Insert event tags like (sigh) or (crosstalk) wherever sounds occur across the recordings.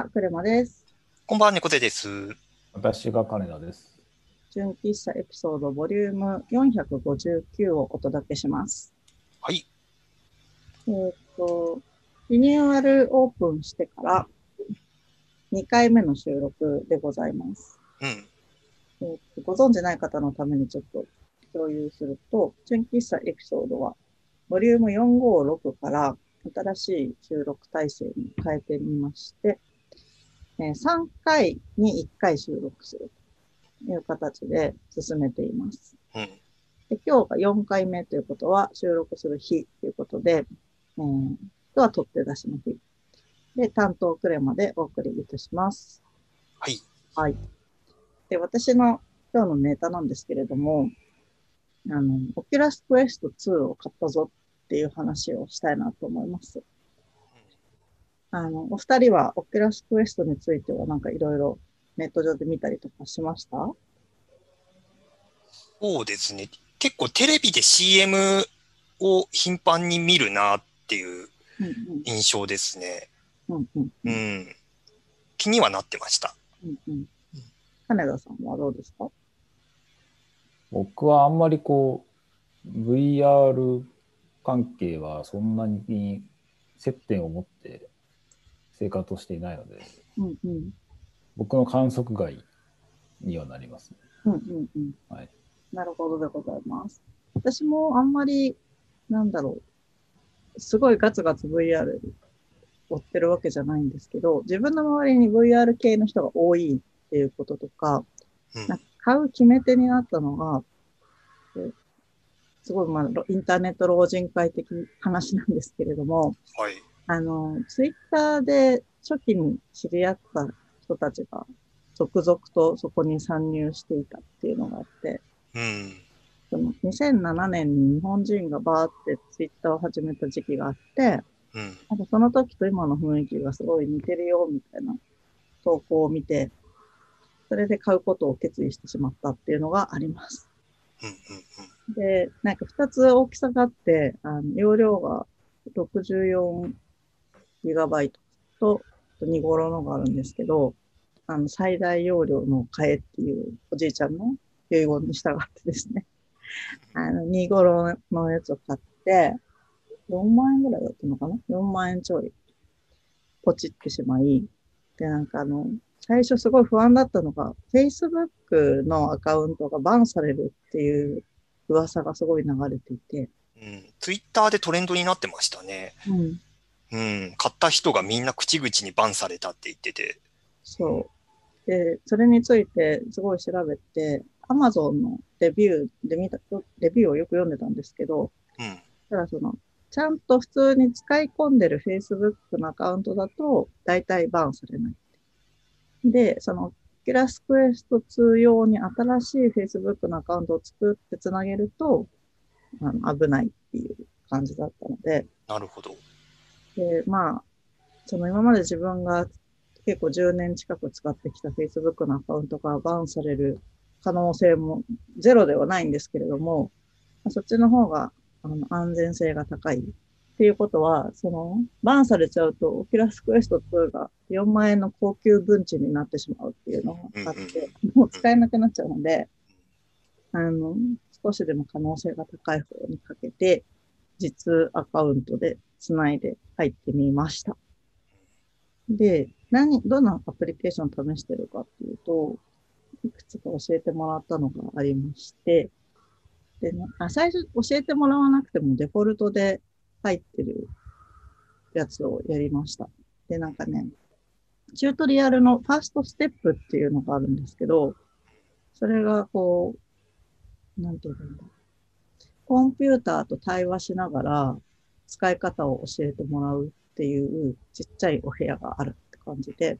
は、クレマです。こんばんは、猫背です。私が金田です。純喫茶エピソードボリューム459をお届けします。はい。えっ、と、リニューアルオープンしてから2回目の収録でございます。うん。えーとご存知ない方のためにちょっと共有すると、純喫茶エピソードは、ボリューム456から新しい収録体制に変えてみまして、えー3回に1回収録するという形で進めています。うん。で今日が4回目ということは、収録する日ということで、えー、今日は取って出しの日。で、担当クレマでお送りいたします。はい。はい。で、私の今日のネタなんですけれども、あの、オキュラスクエスト2を買ったぞっていう話をしたいなと思います。あの、お二人はオキュラスクエストについてはなんかいろいろネット上で見たりとかしました？そうですね。結構テレビで CM を頻繁に見るなっていううん印象ですね。うん。うんうん。うん。気にはなってました。うんうん。金田さんはどうですか？僕はあんまりこう、VR 関係はそんなに接点を持って生活をしていないので、うんうん。僕の観測外にはなりますね。うんうんうん。はい。なるほどでございます。私もあんまり、なんだろう、すごいガツガツ VR 追ってるわけじゃないんですけど、自分の周りに VR 系の人が多いっていうこととか、うん。なんか買う決め手になったのが、えすごい、まあ、ロインターネット老人会的話なんですけれども、はい。あの、ツイッターで初期に知り合った人たちが続々とそこに参入していたっていうのがあって、うん。その2007年に日本人がバーってツイッターを始めた時期があって、うん。なんかその時と今の雰囲気がすごい似てるよみたいな投稿を見て、それで買うことを決意してしまったっていうのがあります。で、なんか2つ大きさがあって、あの容量が64ギガバイトと2頃のがあるんですけど、あの最大容量の買えっていうおじいちゃんの遺言に従ってですね、(laughs) あの2頃のやつを買って、4万円ぐらいだったのかな ?4 万円ちょい、ポチってしまい、で、なんかあの、最初すごい不安だったのが、Facebook のアカウントがバンされるっていう噂がすごい流れていて、うん。ツイッターでトレンドになってましたね。うん、うん。買った人がみんな口々にバンされたって言ってて。そう。で、それについてすごい調べて、Amazon のレビューで見た、レビューをよく読んでたんですけど、うん。ただその、ちゃんと普通に使い込んでる Facebook のアカウントだと、大体バンされない。で、その、キラスクエスト2用に新しい Facebook のアカウントを作ってつなげると、あの危ないっていう感じだったので、なるほど。で、まあ、その今まで自分が結構10年近く使ってきた Facebook のアカウントがバンされる可能性もゼロではないんですけれども、まあそっちの方があの安全性が高いっていうことは、そのバンされちゃうと、オキュラスクエスト2が4万円の高級文鎮になってしまうっていうのがあって、もう使えなくなっちゃうので、あの、少しでも可能性が高い方にかけて、実アカウントでつないで入ってみました。で、何、どんなアプリケーション試してるかっていうと、いくつか教えてもらったのがありまして、でね、あ最初教えてもらわなくてもデフォルトで入ってるやつをやりました。で、なんかね、チュートリアルのファーストステップっていうのがあるんですけど、それがこう、なんていうんだコンピューターと対話しながら使い方を教えてもらうっていうちっちゃいお部屋があるって感じで、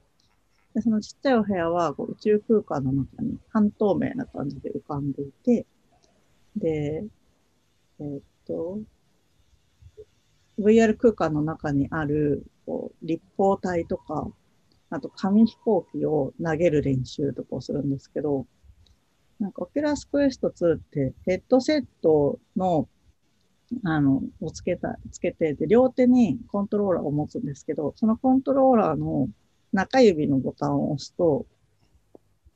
でそのちっちゃいお部屋はこう宇宙空間の中に半透明な感じで浮かんでいて、で、えーっと、VR 空間の中にあるこう立方体とか、あと紙飛行機を投げる練習とかをするんですけど、なんか、オキュラスクエスト2ってヘッドセットの、あの、をつけた、つけて、で、両手にコントローラーを持つんですけど、そのコントローラーの中指のボタンを押すと、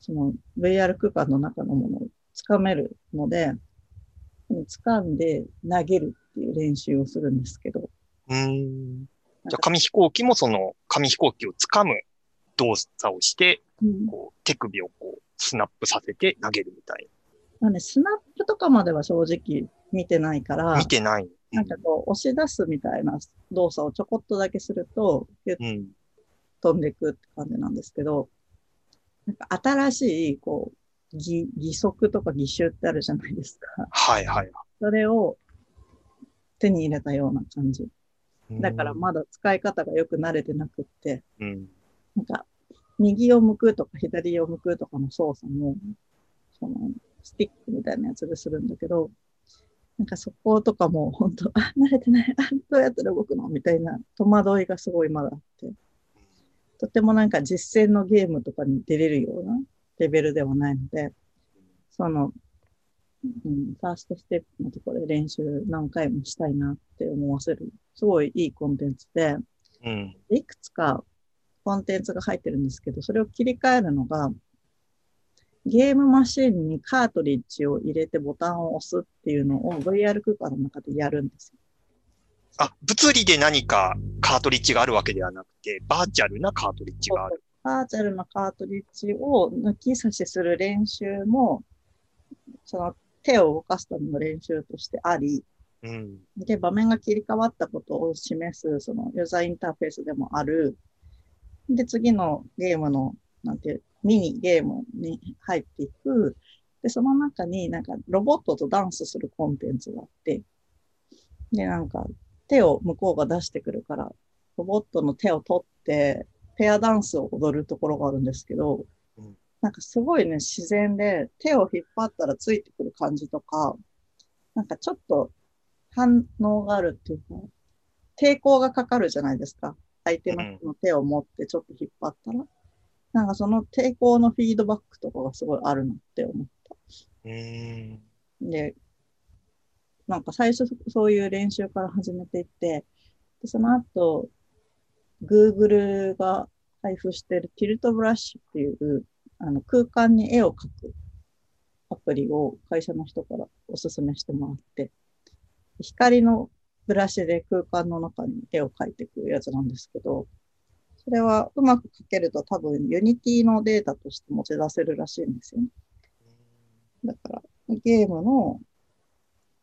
その VR 空間の中のものを掴めるので、掴んで投げるっていう練習をするんですけど。うん。じゃあ紙飛行機もその紙飛行機を掴む動作をして、うんこう手首をこうスナップさせて投げるみたいまあね、スナップとかまでは正直見てないかな。ら見、てない。なんかこう押し出すみたいな動作をちょこっとだけすると。飛んでいくって感じなんですけど、なんか新しい、こう、義義足とか義手ってあるじゃないですか。はいはい。それを手に入れたような感じ。うんだからまだ使い方がよく慣れてなくって、うん。なんか、右を向くとか左を向くとかの操作も、その、スティックみたいなやつでするんだけど、なんかそことかも本当、あ、慣れてない、あ、どうやったら動くの？みたいな戸惑いがすごいまだあって、とてもなんか実践のゲームとかに出れるようなレベルではないので、その、うん、ファーストステップのところで練習何回もしたいなって思わせる、すごいいいコンテンツで、うん。いくつかコンテンツが入ってるんですけど、それを切り替えるのが、ゲームマシンにカートリッジを入れてボタンを押すっていうのを VR 空間の中でやるんですよ。あ、物理で何かカートリッジがあるわけではなくて、バーチャルなカートリッジがある。バーチャルなカートリッジを抜き差しする練習も、その手を動かすための練習としてあり、うん。で、場面が切り替わったことを示す、そのユーザーインターフェースでもある。で、次のゲームの、なんていう、ミニゲームに入っていく。で、その中になんかロボットとダンスするコンテンツがあって、で、なんか手を向こうが出してくるから、ロボットの手を取って、ペアダンスを踊るところがあるんですけどうん、なんかすごいね、自然で手を引っ張ったらついてくる感じとか、なんかちょっと反応があるっていうか、抵抗がかかるじゃないですか。相手の人の手を持ってちょっと引っ張ったら。なんかその抵抗のフィードバックとかがすごいあるなって思った。うん。で、なんか最初そういう練習から始めていって、でその後、Google が配布しているティルトブラッシュっていうあの空間に絵を描くアプリを会社の人からおすすめしてもらって、光のブラシで空間の中に絵を描いていくやつなんですけど、それはうまく描けると多分 Unity のデータとして持ち出せるらしいんですよね。だから、ゲームの、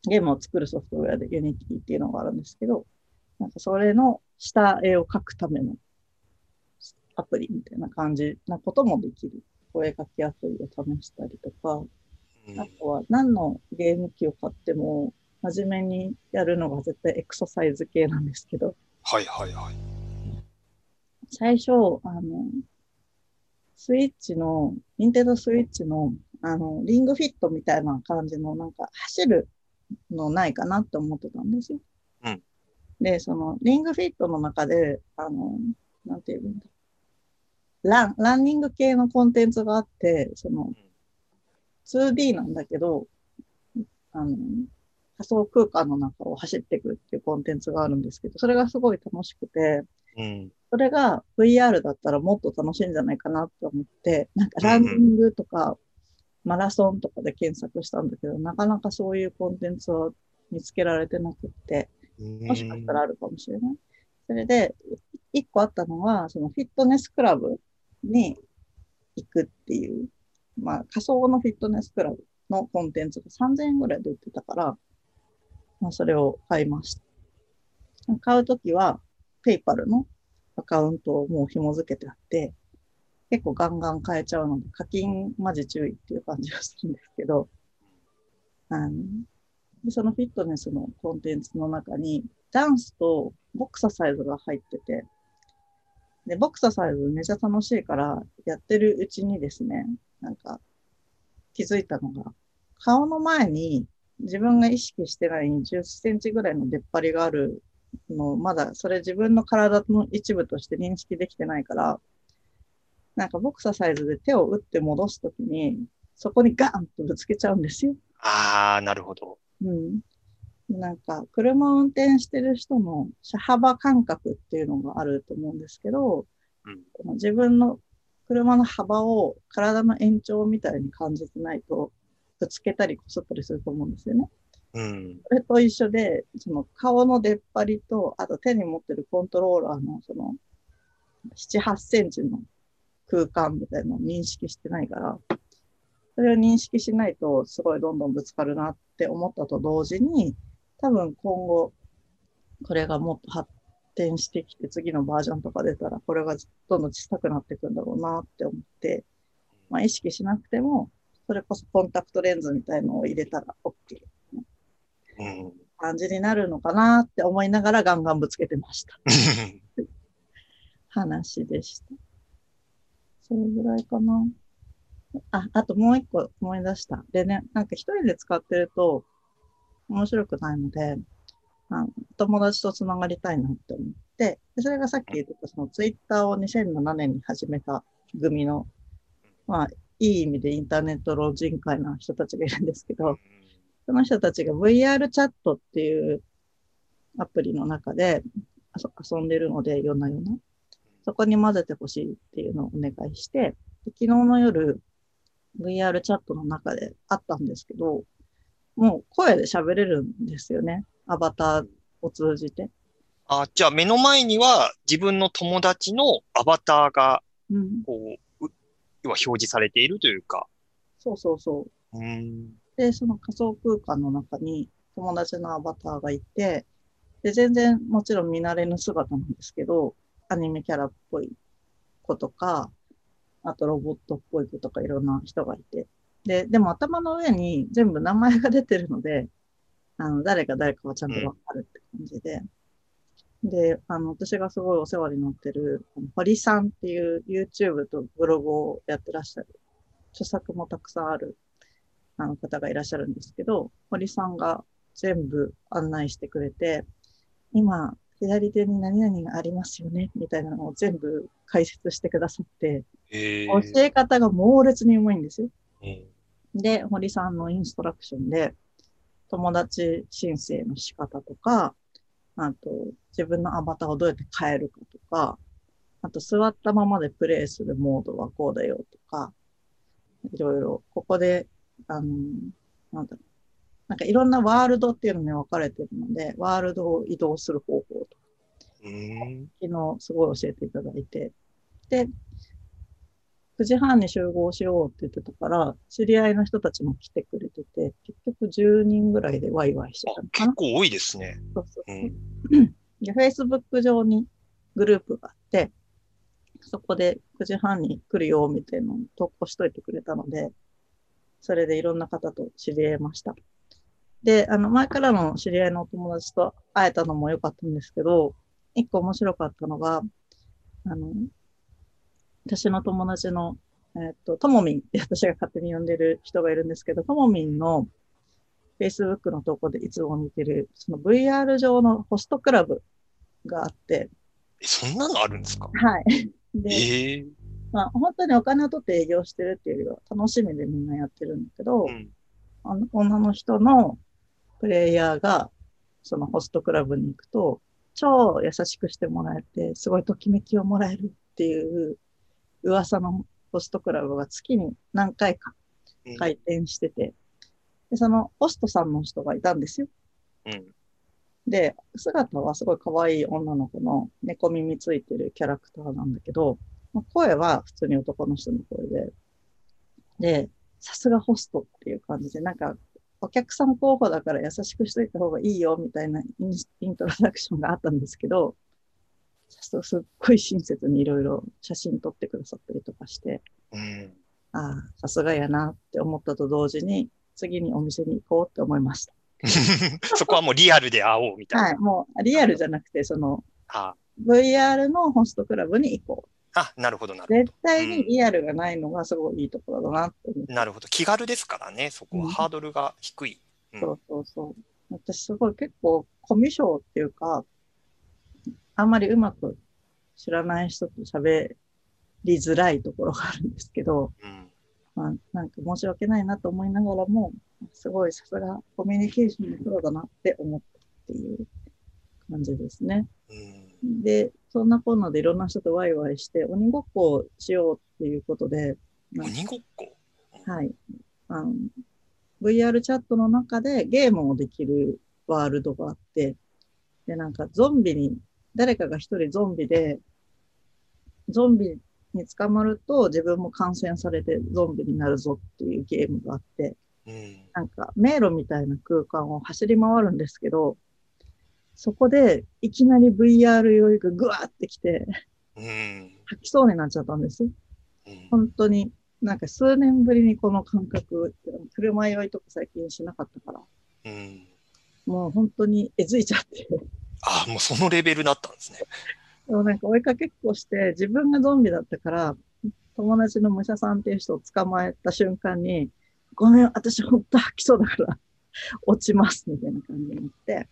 ゲームを作るソフトウェアで Unity っていうのがあるんですけど、なんかそれの下絵を描くためのアプリみたいな感じなこともできる。お絵描きアプリを試したりとか、うんあとは何のゲーム機を買っても、真面目にやるのが絶対エクササイズ系なんですけど、はいはいはい。最初、あの、スイッチの、ニンテンドースイッチの、あの、リングフィットみたいな感じの、なんか、走るのないかなって思ってたんですよ。うんで、その、リングフィットの中で、あの、なんていうんだ。ラン、ランニング系のコンテンツがあって、その、2D なんだけど、あの、仮想空間の中を走っていくっていうコンテンツがあるんですけど、それがすごい楽しくて、うん。それが VR だったらもっと楽しいんじゃないかなと思って、なんかランニングとかマラソンとかで検索したんだけど、なかなかそういうコンテンツは見つけられてなくって、もしかしたらあるかもしれない。それで、一個あったのは、そのフィットネスクラブに行くっていう、まあ仮想のフィットネスクラブのコンテンツが3000円ぐらいで売ってたから、まあそれを買いました。買うときは、ペイパルのアカウントをもう紐付けてあって、結構ガンガン変えちゃうので、課金マジ注意っていう感じがするんですけど、あのでそのフィットネスのコンテンツの中に、ダンスとボクササイズが入ってて、で、ボクササイズめちゃ楽しいから、やってるうちにですね、なんか気づいたのが、顔の前に自分が意識してない10センチぐらいの出っ張りがあるのを、まだそれ自分の体の一部として認識できてないから、なんかボクササイズで手を打って戻すときに、そこにガーンとぶつけちゃうんですよ。ああ、なるほど。うん。なんか、車を運転してる人の車幅感覚っていうのがあると思うんですけど、うん自分の車の幅を体の延長みたいに感じてないと、ぶつけたりこすったりすると思うんですよね。うん。それと一緒で、その顔の出っ張りと、あと手に持ってるコントローラーのその7、8センチの空間みたいなのを認識してないから、それを認識しないとすごいどんどんぶつかるなって思ったと同時に、多分今後、これがもっと発展してきて次のバージョンとか出たら、これがどんどん小さくなっていくんだろうなって思って、まあ意識しなくても、それこそコンタクトレンズみたいのを入れたら OK うん。感じになるのかなって思いながらガンガンぶつけてました。(laughs) 話でした。それぐらいかな。あ、あともう一個思い出した。でね、なんか一人で使ってると面白くないので、あの友達と繋がりたいなって思って、でそれがさっき言ってたそのツイッターを2007年に始めた組の、まあ、いい意味でインターネット老人会な人たちがいるんですけど、その人たちが VR チャットっていうアプリの中で遊遊んでるので、夜な夜な。そこに混ぜてほしいっていうのをお願いして、で昨日の夜、VR チャットの中であったんですけど、もう声で喋れるんですよね。アバターを通じて。あ、じゃあ目の前には自分の友達のアバターが、うん。こう、う要は表示されているというか。そうそうそう。うん。で、その仮想空間の中に友達のアバターがいて、で、全然もちろん見慣れぬ姿なんですけど、アニメキャラっぽい子とか、あとロボットっぽい子とかいろんな人がいて。で、でも頭の上に全部名前が出てるので、あの、誰が誰かはちゃんとわかるって感じで。で、あの、私がすごいお世話になってる、堀さんっていう YouTube とブログをやってらっしゃる、著作もたくさんあるあの方がいらっしゃるんですけど、堀さんが全部案内してくれて、今、左手に何々がありますよね、みたいなのを全部解説してくださって、え教え方が猛烈にうまいんですよ。えで、堀さんのインストラクションで、友達申請の仕方とか、あと、自分のアバターをどうやって変えるかとか、あと、座ったままでプレイするモードはこうだよとか、いろいろ、ここで、あの、なんだろう。なんかいろんなワールドっていうのに分かれてるので、ワールドを移動する方法とか、うん。昨日すごい教えていただいて、で、9時半に集合しようって言ってたから、知り合いの人たちも来てくれてて、結局10人ぐらいでワイワイしてあた。結構多いですね。そうそううそう。ん。で、Facebook 上にグループがあって、そこで9時半に来るよみたいなのを投稿しといてくれたので、それでいろんな方と知り合いました。で、あの、前からの知り合いのお友達と会えたのも良かったんですけど、一個面白かったのが、あの、私の友達の、えっと、ともみんって私が勝手に呼んでる人がいるんですけど、ともみんの Facebook の投稿でいつも見てる、その VR 上のホストクラブがあって、え、そんなのあるんですか？はい。(laughs) で、ええまあ、本当にお金を取って営業してるっていうよりは楽しみでみんなやってるんだけど、うん。あの女の人のプレイヤーがそのホストクラブに行くと、超優しくしてもらえて、すごいときめきをもらえるっていう噂のホストクラブが月に何回かうん開店してて、でそのホストさんの人がいたんですよ。うん。で、姿はすごい可愛い女の子の猫耳ついてるキャラクターなんだけど、まあ声は普通に男の人の声で、で、さすがホストっていう感じで、なんか、お客さん候補だから優しくしといた方がいいよみたいなイントロダクションがあったんですけど、すっごい親切にいろいろ写真撮ってくださったりとかして、うん。ああ、さすがやなって思ったと同時に、次にお店に行こうって思いました。(laughs) そこはもうリアルで会おうみたいな。はい、もうリアルじゃなくて、その、あ VR のホストクラブに行こう。あ、なるほど、なるほ絶対にリアルがないのがすごいいいところだなって思って。ど。なるほど。気軽ですからね、そこは。うんハードルが低い。うんそうそうそう。私すごい結構コミュ障っていうか、あんまりうまく知らない人と喋りづらいところがあるんですけど、うん。まあ、なんか申し訳ないなと思いながらも、すごいさすがコミュニケーションのプロだなって思ったっていう感じですね。うんで、そんなこんなでいろんな人とワイワイして、鬼ごっこをしようっていうことで、鬼ごっこ？はい。あの、VR チャットの中でゲームをできるワールドがあって、で、なんかゾンビに、誰かが一人ゾンビで、ゾンビに捕まると自分も感染されてゾンビになるぞっていうゲームがあって、うん。なんか迷路みたいな空間を走り回るんですけど、そこでいきなり VR 酔いがぐわーってきて、うん。吐きそうになっちゃったんです。うん本当に、なんか数年ぶりにこの感覚、車酔いとか最近しなかったから、うん。もう本当にえずいちゃって。あ、もうそのレベルだったんですね。でもなんか追いかけっこして、自分がゾンビだったから、友達の武者さんっていう人を捕まえた瞬間に、ごめん、私本当吐きそうだから、落ちます、みたいな感じになって、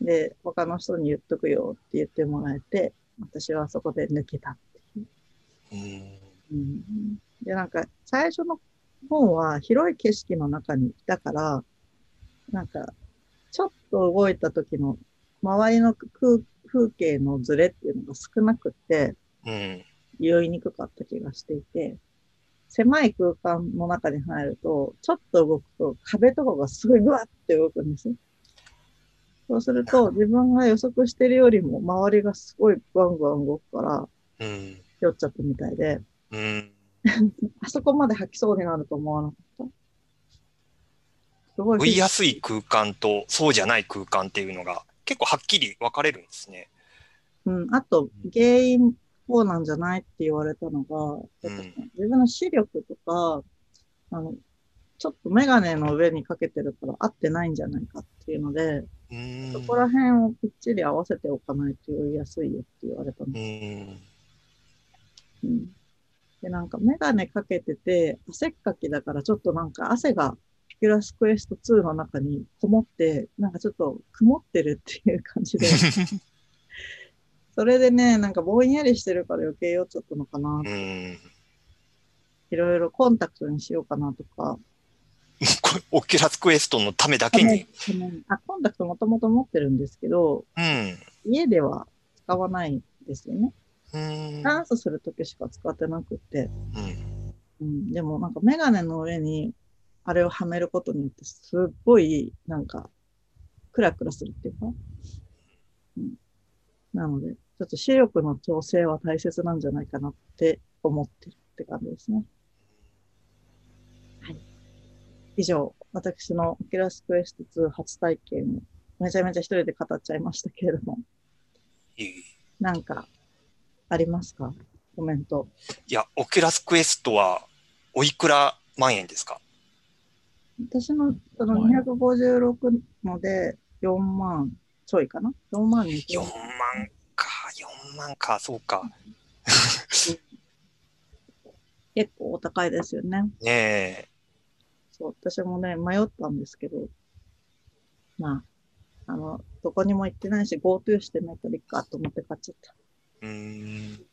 で、他の人に言っとくよって言ってもらえて、私はそこで抜けたっていう。うん。うんで、なんか、最初の本は広い景色の中にいたから、なんか、ちょっと動いた時の周りの空風景のズレっていうのが少なくて、うん。酔いにくかった気がしていて、狭い空間の中に入ると、ちょっと動くと壁とかがすごいグワッて動くんですよ。そうすると、自分が予測してるよりも周りがすごいグワングワン動くから、うん。酔っちゃったみたいで、うん。(laughs) あそこまで吐きそうになると思わなかった？すごい。追いやすい空間とそうじゃない空間っていうのが結構はっきり分かれるんですね。うん。あと、原因こうなんじゃないって言われたのが、えっとうん自分の視力とか、あの、ちょっとメガネの上にかけてるから合ってないんじゃないかっていうので、うん。そこら辺をきっちり合わせておかないと酔いやすいよって言われたん。うん。で、なんかメガネかけてて、汗っかきだからちょっとなんか汗がオキュラスクエスト2の中にこもって、なんかちょっと曇ってるっていう感じで、それでね、なんかぼんやりしてるから余計酔っちゃったのかな。うん。いろいろコンタクトにしようかなとか。オキュラスクエストのためだけに？あ、コンタクトもともと持ってるんですけど、うん。家では使わないんですよね。うん。ダンスするときしか使ってなくって。うん。うん、でもなんかメガネの上にあれをはめることによってすっごいなんかクラクラするっていうか、うん、なのでちょっと視力の調整は大切なんじゃないかなって思ってるって感じですね。はい。以上、私のオキュラスクエスト2初体験をめちゃめちゃ一人で語っちゃいましたけれども、いいなんかありますか？コメント。いや、オキュラスクエストはおいくら万円ですか？私のその256ので4万ちょいかな ?4 万に ?4 万か、4万か、そうか。(laughs) 結構お高いですよね。ねえ。そう、私もね、迷ったんですけど、まあ、あの、どこにも行ってないし、GoTo してないからいいかと思って買っちゃった。うーん。い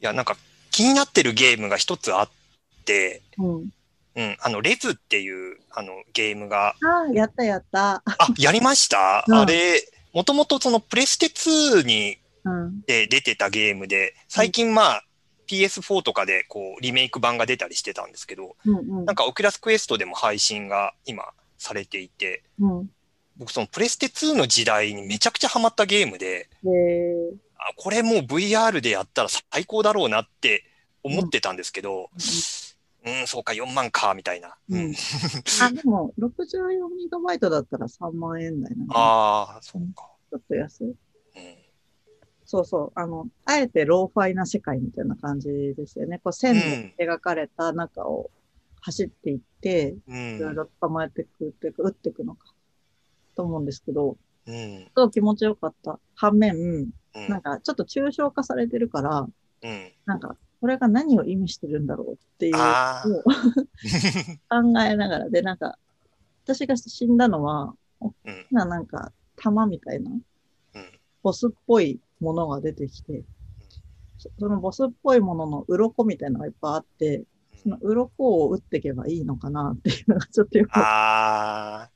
や、なんか気になってるゲームが一つあって、うん。うん、あの、レズっていう、あの、ゲームが、ああ、やったやった。あ、やりました、うんあれ、もともとそのプレステ2にうん。で出てたゲームで、最近まあ、PS4 とかでこうリメイク版が出たりしてたんですけど、うんうんなんかオキュラスクエストでも配信が今されていて、うん。僕そのプレステ2の時代にめちゃくちゃハマったゲームで、で、あこれもう VR でやったら最高だろうなって思ってたんですけど、うん、そうか、4万か、みたいな。うんうん (laughs) あ、でも、64GB だったら3万円台なので、ああ、そうか。ちょっと安い。うんそうそう。あの、あえてローファイな世界みたいな感じですよね。こう線で描かれた中を走っていって、うんいろいろ捕まえていくっていうか、撃っていくのか、と思うんですけど、うん。すごい気持ちよかった。反面、うんなんかちょっと抽象化されてるから、うん。なんか、これが何を意味してるんだろうっていう考えながら、で、なんか、私が死んだのは、大きうん。ななんか、玉みたいな、うん。ボスっぽいものが出てきて、そそのボスっぽいものの鱗みたいなのがいっぱいあって、その鱗を打っていけばいいのかなっていうのがちょっとよくあ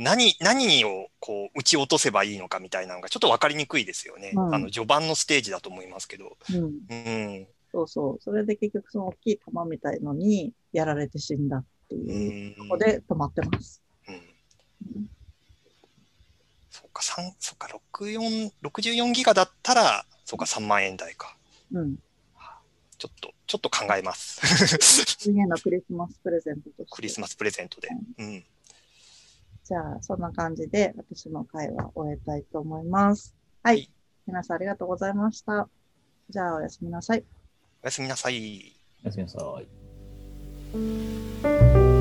何、何をこう、打ち落とせばいいのかみたいなのがちょっと分かりにくいですよね。うんあの、序盤のステージだと思いますけど。うん。うん。そうそう。それで結局その大きい玉みたいのにやられて死んだってういう。ん。ここで止まってます。うん。そうか、三そうか、64、64ギガだったら、そうか、3万円台か。うん。ちょっと、ちょっと考えます。次へのクリスマスプレゼントとして。クリスマスプレゼントで。うん。じゃあ、そんな感じで私の会は終えたいと思います。はい。はい皆さんありがとうございました。じゃあ、おやすみなさい。おやすみなさい。おやすみなさい。